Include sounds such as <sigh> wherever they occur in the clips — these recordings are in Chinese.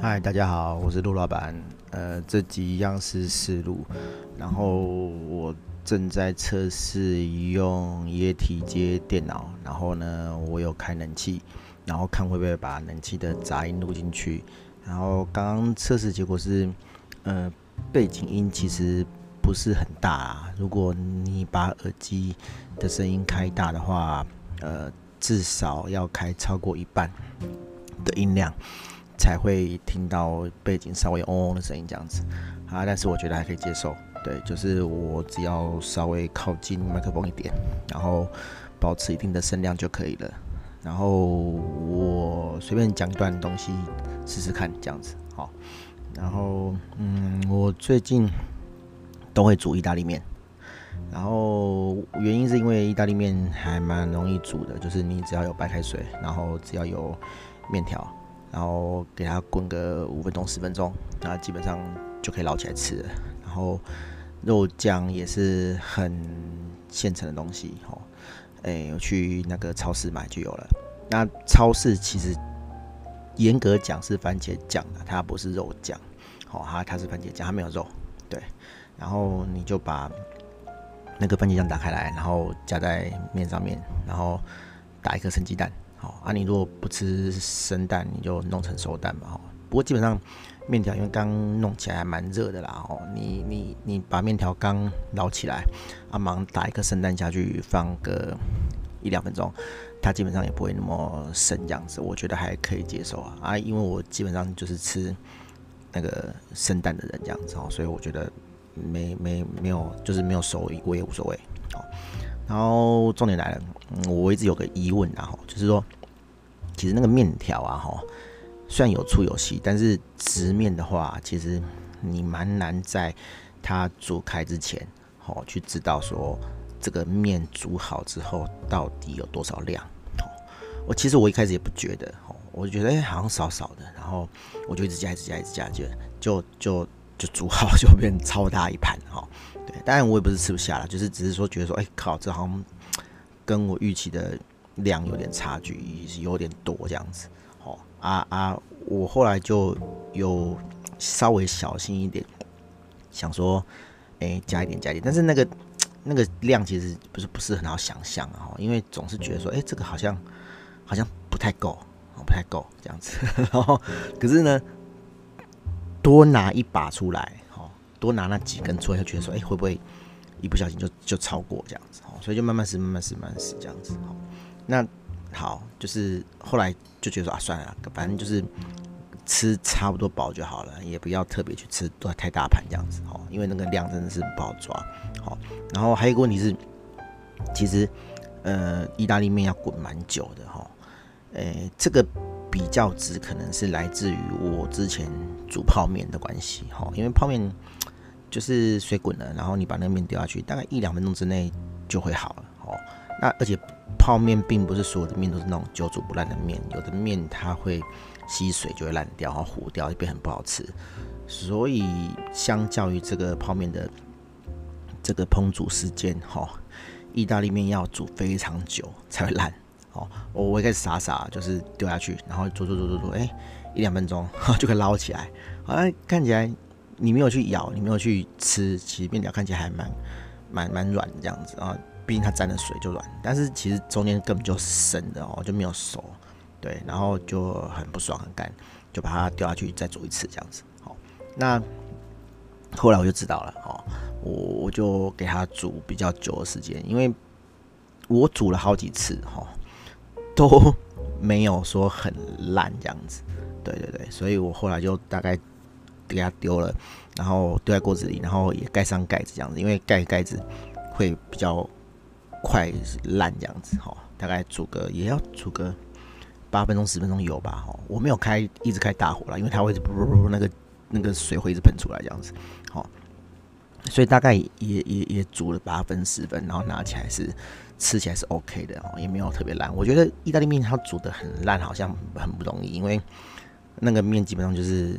嗨，大家好，我是陆老板。呃，这集一样是试录，然后我正在测试用液体接电脑，然后呢，我有开冷气，然后看会不会把冷气的杂音录进去。然后刚刚测试结果是，呃，背景音其实不是很大啊。如果你把耳机的声音开大的话，呃，至少要开超过一半的音量。才会听到背景稍微嗡嗡的声音，这样子啊，但是我觉得还可以接受。对，就是我只要稍微靠近麦克风一点，然后保持一定的声量就可以了。然后我随便讲一段东西试试看，这样子好。然后嗯，我最近都会煮意大利面，然后原因是因为意大利面还蛮容易煮的，就是你只要有白开水，然后只要有面条。然后给它滚个五分钟十分钟，那基本上就可以捞起来吃了。然后肉酱也是很现成的东西，吼，哎，我去那个超市买就有了。那超市其实严格讲是番茄酱的，它不是肉酱，哦，它它是番茄酱，它没有肉，对。然后你就把那个番茄酱打开来，然后加在面上面，然后打一颗生鸡蛋。好啊，你如果不吃生蛋，你就弄成熟蛋嘛。不过基本上面条因为刚弄起来还蛮热的啦。哦，你你你把面条刚捞起来，啊，忙打一颗生蛋下去，放个一两分钟，它基本上也不会那么生这样子。我觉得还可以接受啊。啊，因为我基本上就是吃那个生蛋的人这样子哦，所以我觉得没没没有就是没有熟我也无所谓哦。然后重点来了，我一直有个疑问啊，就是说，其实那个面条啊，哈，虽然有粗有细，但是直面的话，其实你蛮难在它煮开之前，哦，去知道说这个面煮好之后到底有多少量。我其实我一开始也不觉得，哦，我就觉得哎，好像少少的，然后我就一直加，一直加，一直加，就就就就煮好，就变超大一盘，哈。对，当然我也不是吃不下了，就是只是说觉得说，哎、欸、靠，这好像跟我预期的量有点差距，有点多这样子。哦，啊啊，我后来就有稍微小心一点，想说，哎、加一点加一点，但是那个那个量其实不是不是很好想象啊，因为总是觉得说，哎、这个好像好像不太够，不太够这样子。<laughs> 然后可是呢，多拿一把出来。多拿那几根出来，就觉得说，哎、会不会一不小心就就超过这样子？哦，所以就慢慢试，慢慢试，慢慢试这样子。好，那好，就是后来就觉得说啊，算了，反正就是吃差不多饱就好了，也不要特别去吃多太大盘这样子。哦，因为那个量真的是不好抓。好，然后还有一个问题是，其实呃，意大利面要滚蛮久的哈。诶、这个比较值可能是来自于我之前煮泡面的关系。哈，因为泡面。就是水滚了，然后你把那个面丢下去，大概一两分钟之内就会好了哦。那而且泡面并不是所有的面都是那种久煮不烂的面，有的面它会吸水就会烂掉，然后糊掉，就变很不好吃。所以相较于这个泡面的这个烹煮时间，哈，意大利面要煮非常久才会烂。哦，我我一开始傻傻就是丢下去，然后煮煮煮煮煮，哎，一两分钟 <laughs> 就可以捞起来，好像看起来。你没有去咬，你没有去吃，其实面条看起来还蛮蛮蛮软这样子啊，毕竟它沾了水就软，但是其实中间根本就是生的哦，就没有熟，对，然后就很不爽很干，就把它丢下去再煮一次这样子。好，那后来我就知道了哦，我我就给它煮比较久的时间，因为我煮了好几次哈，都没有说很烂这样子，对对对，所以我后来就大概。给它丢了，然后丢在锅子里，然后也盖上盖子这样子，因为盖盖子会比较快烂这样子哈。大概煮个也要煮个八分钟十分钟有吧哈。我没有开一直开大火了，因为它会不不不那个那个水会一直喷出来这样子，好，所以大概也也也煮了八分十分，然后拿起来是吃起来是 OK 的哦，也没有特别烂。我觉得意大利面它煮的很烂好像很不容易，因为那个面基本上就是。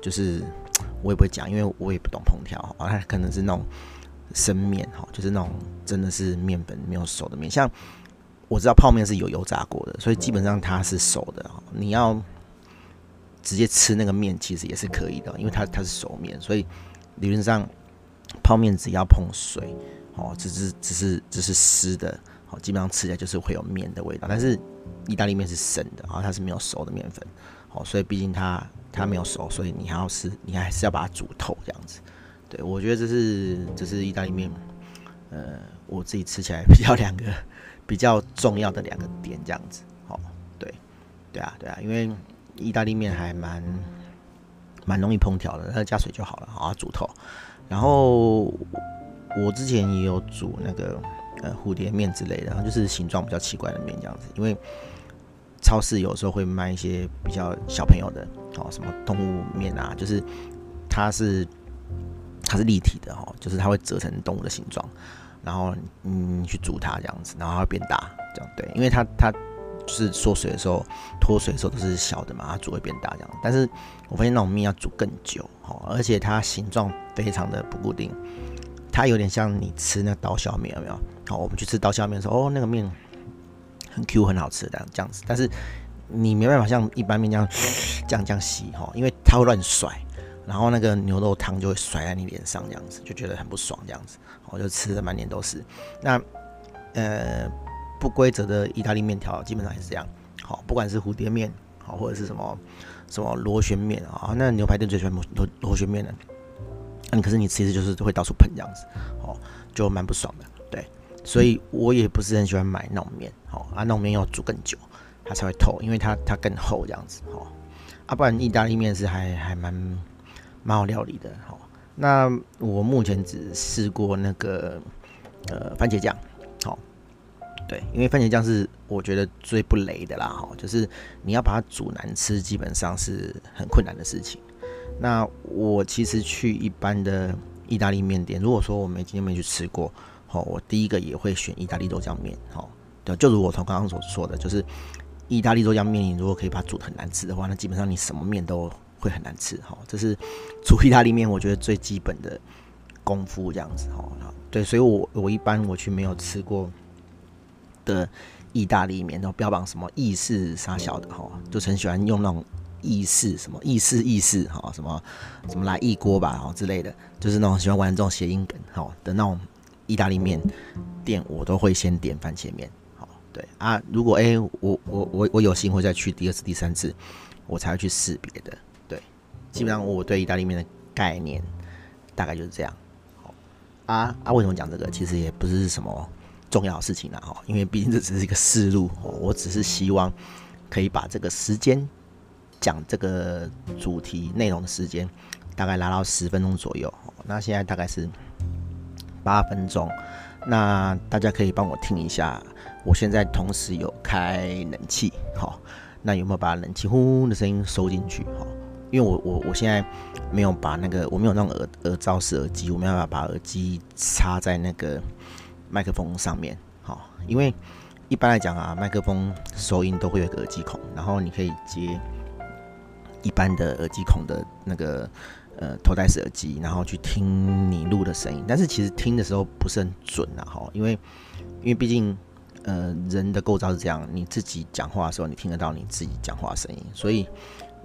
就是我也不会讲，因为我也不懂烹调啊。它可能是那种生面哈，就是那种真的是面粉没有熟的面。像我知道泡面是有油炸过的，所以基本上它是熟的。你要直接吃那个面其实也是可以的，因为它它是熟面，所以理论上泡面只要碰水，哦，只是只是只是湿的，哦，基本上吃起来就是会有面的味道。但是意大利面是生的啊，它是没有熟的面粉，哦，所以毕竟它它没有熟，所以你还要是你还是要把它煮透这样子。对，我觉得这是这是意大利面，呃，我自己吃起来比较两个 <laughs> 比较重要的两个点这样子。哦，对，对啊，对啊，因为。意大利面还蛮蛮容易烹调的，它加水就好了，好煮透。然后我之前也有煮那个呃蝴蝶面之类的，然后就是形状比较奇怪的面这样子。因为超市有时候会卖一些比较小朋友的哦，什么动物面啊，就是它是它是立体的哦，就是它会折成动物的形状，然后嗯去煮它这样子，然后它会变大这样对，因为它它。是缩水的时候，脱水的时候都是小的嘛，它煮会变大这样。但是我发现那种面要煮更久，哦，而且它形状非常的不固定，它有点像你吃那刀削面有没有？好，我们去吃刀削面的时候，哦，那个面很 Q 很好吃的这样子。但是你没办法像一般面这样这样这样洗哈，因为它会乱甩，然后那个牛肉汤就会甩在你脸上这样子，就觉得很不爽这样子，我就吃的满脸都是。那呃。不规则的意大利面条基本上也是这样，好，不管是蝴蝶面，好，或者是什么什么螺旋面啊，那牛排店最喜欢螺螺旋面的，那可是你吃一次就是会到处喷这样子，哦，就蛮不爽的，对，所以我也不是很喜欢买那种面，好，啊，那种面要煮更久，它才会透，因为它它更厚这样子，好，啊，不然意大利面是还还蛮蛮好料理的，好，那我目前只试过那个呃番茄酱。好。对，因为番茄酱是我觉得最不雷的啦，哈，就是你要把它煮难吃，基本上是很困难的事情。那我其实去一般的意大利面店，如果说我没今天没去吃过，哦，我第一个也会选意大利豆浆面，哈，对，就如我从刚刚所说的，就是意大利豆浆面，你如果可以把它煮得很难吃的话，那基本上你什么面都会很难吃，哈，这是煮意大利面我觉得最基本的功夫，这样子，哈，对，所以我我一般我去没有吃过。的意大利面都标榜什么意式啥小的哈，就很喜欢用那种意式什么意式意式哈，什么什么来一锅吧哈之类的，就是那种喜欢玩这种谐音梗哈的那种意大利面店，我都会先点番茄面。好，对啊，如果哎、我我我我有幸会再去第二次第三次，我才会去试别的。对，基本上我对意大利面的概念大概就是这样。好啊啊，为什么讲这个？其实也不是什么。重要的事情了哈，因为毕竟这只是一个思路，我只是希望可以把这个时间讲这个主题内容的时间大概拉到十分钟左右。那现在大概是八分钟，那大家可以帮我听一下，我现在同时有开冷气，好，那有没有把冷气呼呼的声音收进去？哈，因为我我我现在没有把那个我没有那种耳耳罩式耳机，我没有办法把耳机插在那个。麦克风上面，好，因为一般来讲啊，麦克风收音都会有个耳机孔，然后你可以接一般的耳机孔的那个呃头戴式耳机，然后去听你录的声音。但是其实听的时候不是很准啊，哈，因为因为毕竟呃人的构造是这样，你自己讲话的时候你听得到你自己讲话的声音，所以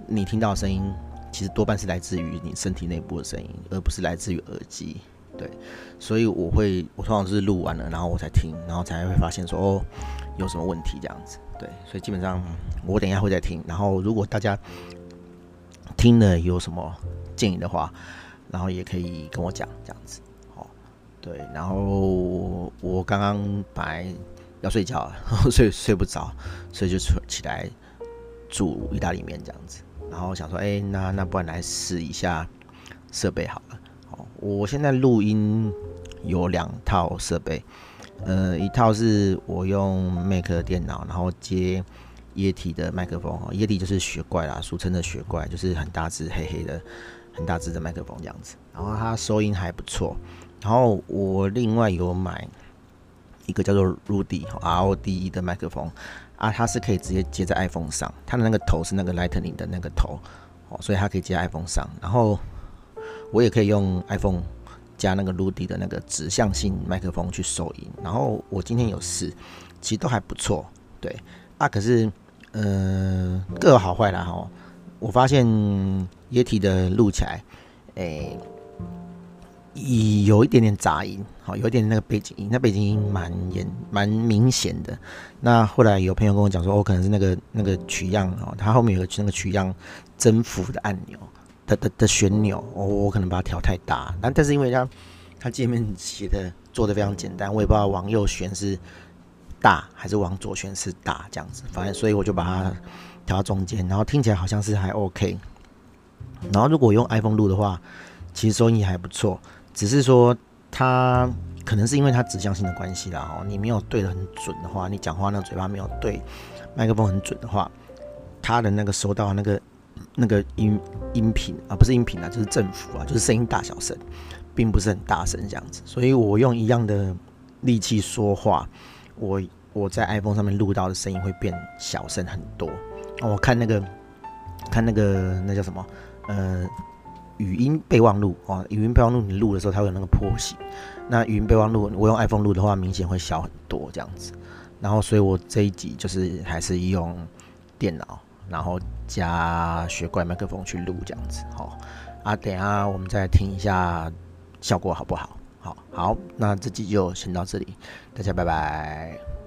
你听到的声音其实多半是来自于你身体内部的声音，而不是来自于耳机。对，所以我会，我通常是录完了，然后我才听，然后才会发现说哦，有什么问题这样子。对，所以基本上我等一下会再听，然后如果大家听了有什么建议的话，然后也可以跟我讲这样子。好，对，然后我刚刚本来要睡觉，<laughs> 睡睡不着，所以就起来煮意大利面这样子，然后想说，哎，那那不然来试一下设备好了。我现在录音有两套设备，呃，一套是我用 Mac 的电脑，然后接液体的麦克风，液体就是雪怪啦，俗称的雪怪，就是很大只、黑黑的、很大只的麦克风这样子，然后它收音还不错。然后我另外有买一个叫做 Rudy R O D E 的麦克风，啊，它是可以直接接在 iPhone 上，它的那个头是那个 Lightning 的那个头，哦，所以它可以接在 iPhone 上，然后。我也可以用 iPhone 加那个 Rode 的那个指向性麦克风去收音，然后我今天有试，其实都还不错，对啊。可是，呃，各有好坏啦哈。我发现液体的录起来，诶、欸，有一点点杂音，好，有一点那个背景音，那背景音蛮严、蛮明显的。那后来有朋友跟我讲说，哦，可能是那个那个取样哦，它后面有个那个取样增幅的按钮的的的旋钮，我、我可能把它调太大。但但是因为它它界面写的做的非常简单，我也不知道往右旋是大还是往左旋是大这样子，反正所以我就把它调到中间，然后听起来好像是还 OK。然后如果用 iPhone 录的话，其实收音也还不错。只是说，它可能是因为它指向性的关系啦。哦，你没有对的很准的话，你讲话那个嘴巴没有对麦克风很准的话，它的那个收到那个那个音音频啊，不是音频啊，就是振幅啊，就是声音大小声，并不是很大声这样子。所以我用一样的力气说话，我我在 iPhone 上面录到的声音会变小声很多。我看那个看那个那叫什么呃。语音备忘录啊，语音备忘录你录的时候，它会有那个波形。那语音备忘录我用 iPhone 录的话，明显会小很多这样子。然后，所以我这一集就是还是用电脑，然后加雪怪麦克风去录这样子。好啊，等下我们再听一下效果好不好？好好，那这集就先到这里，大家拜拜。